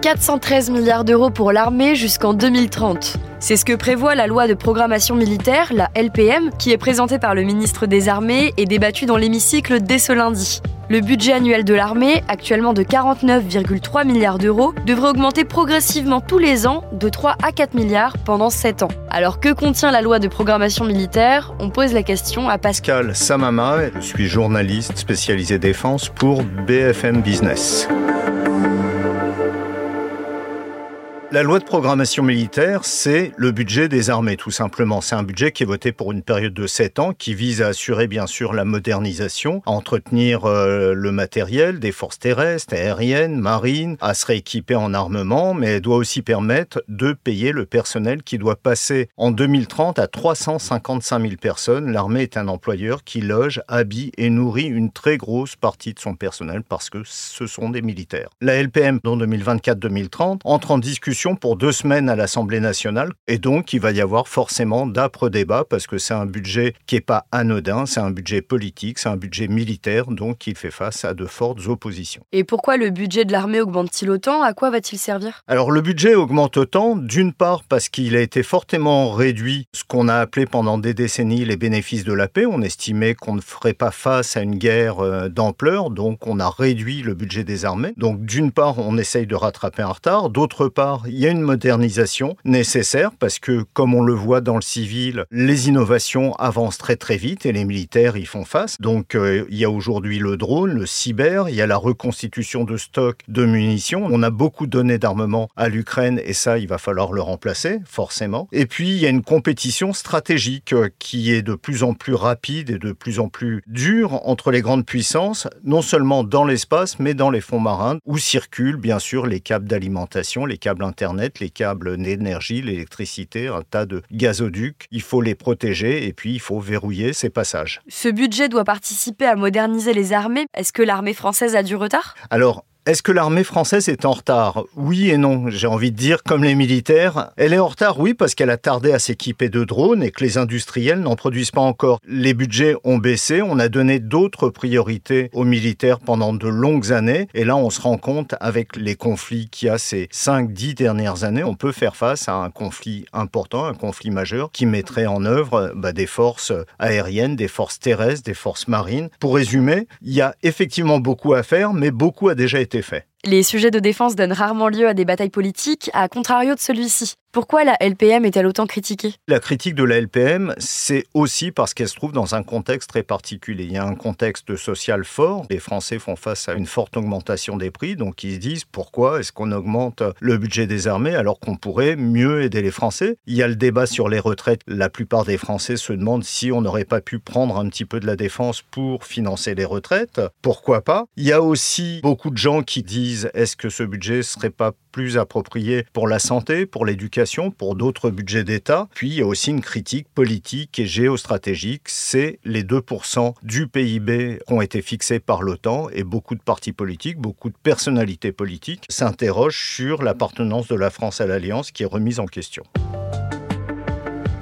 413 milliards d'euros pour l'armée jusqu'en 2030. C'est ce que prévoit la loi de programmation militaire, la LPM, qui est présentée par le ministre des Armées et débattue dans l'hémicycle dès ce lundi. Le budget annuel de l'armée, actuellement de 49,3 milliards d'euros, devrait augmenter progressivement tous les ans de 3 à 4 milliards pendant 7 ans. Alors que contient la loi de programmation militaire? On pose la question à Pascal Samama, je suis journaliste spécialisé défense pour BFM Business. La loi de programmation militaire, c'est le budget des armées, tout simplement. C'est un budget qui est voté pour une période de 7 ans, qui vise à assurer, bien sûr, la modernisation, à entretenir euh, le matériel des forces terrestres, aériennes, marines, à se rééquiper en armement, mais doit aussi permettre de payer le personnel qui doit passer en 2030 à 355 000 personnes. L'armée est un employeur qui loge, habille et nourrit une très grosse partie de son personnel parce que ce sont des militaires. La LPM, dans 2024-2030, entre en discussion pour deux semaines à l'Assemblée nationale. Et donc, il va y avoir forcément d'âpres débats parce que c'est un budget qui n'est pas anodin, c'est un budget politique, c'est un budget militaire, donc il fait face à de fortes oppositions. Et pourquoi le budget de l'armée augmente-t-il autant? À quoi va-t-il servir? Alors, le budget augmente autant, d'une part parce qu'il a été fortement réduit, ce qu'on a appelé pendant des décennies les bénéfices de la paix. On estimait qu'on ne ferait pas face à une guerre euh, d'ampleur, donc on a réduit le budget des armées. Donc, d'une part, on essaye de rattraper un retard, d'autre part, il y a une modernisation nécessaire parce que, comme on le voit dans le civil, les innovations avancent très très vite et les militaires y font face. Donc euh, il y a aujourd'hui le drone, le cyber, il y a la reconstitution de stocks de munitions. On a beaucoup donné d'armement à l'Ukraine et ça, il va falloir le remplacer, forcément. Et puis il y a une compétition stratégique euh, qui est de plus en plus rapide et de plus en plus dure entre les grandes puissances, non seulement dans l'espace, mais dans les fonds marins, où circulent bien sûr les câbles d'alimentation, les câbles Internet, les câbles d'énergie, l'électricité, un tas de gazoducs. Il faut les protéger et puis il faut verrouiller ces passages. Ce budget doit participer à moderniser les armées. Est-ce que l'armée française a du retard? Alors, est-ce que l'armée française est en retard? Oui et non. J'ai envie de dire, comme les militaires, elle est en retard, oui, parce qu'elle a tardé à s'équiper de drones et que les industriels n'en produisent pas encore. Les budgets ont baissé, on a donné d'autres priorités aux militaires pendant de longues années, et là on se rend compte avec les conflits qu'il y a ces 5-10 dernières années, on peut faire face à un conflit important, un conflit majeur, qui mettrait en œuvre bah, des forces aériennes, des forces terrestres, des forces marines. Pour résumer, il y a effectivement beaucoup à faire, mais beaucoup a déjà été Les sujets de défense donnent rarement lieu à des batailles politiques, à contrario de celui-ci. Pourquoi la LPM est-elle autant critiquée? La critique de la LPM, c'est aussi parce qu'elle se trouve dans un contexte très particulier. Il y a un contexte social fort. Les Français font face à une forte augmentation des prix, donc ils se disent pourquoi est-ce qu'on augmente le budget des armées alors qu'on pourrait mieux aider les Français? Il y a le débat sur les retraites. La plupart des Français se demandent si on n'aurait pas pu prendre un petit peu de la défense pour financer les retraites. Pourquoi pas? Il y a aussi beaucoup de gens qui disent est-ce que ce budget serait pas plus approprié pour la santé, pour l'éducation, pour d'autres budgets d'État. Puis il y a aussi une critique politique et géostratégique, c'est les 2% du PIB qui ont été fixés par l'OTAN et beaucoup de partis politiques, beaucoup de personnalités politiques s'interrogent sur l'appartenance de la France à l'Alliance qui est remise en question.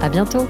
À bientôt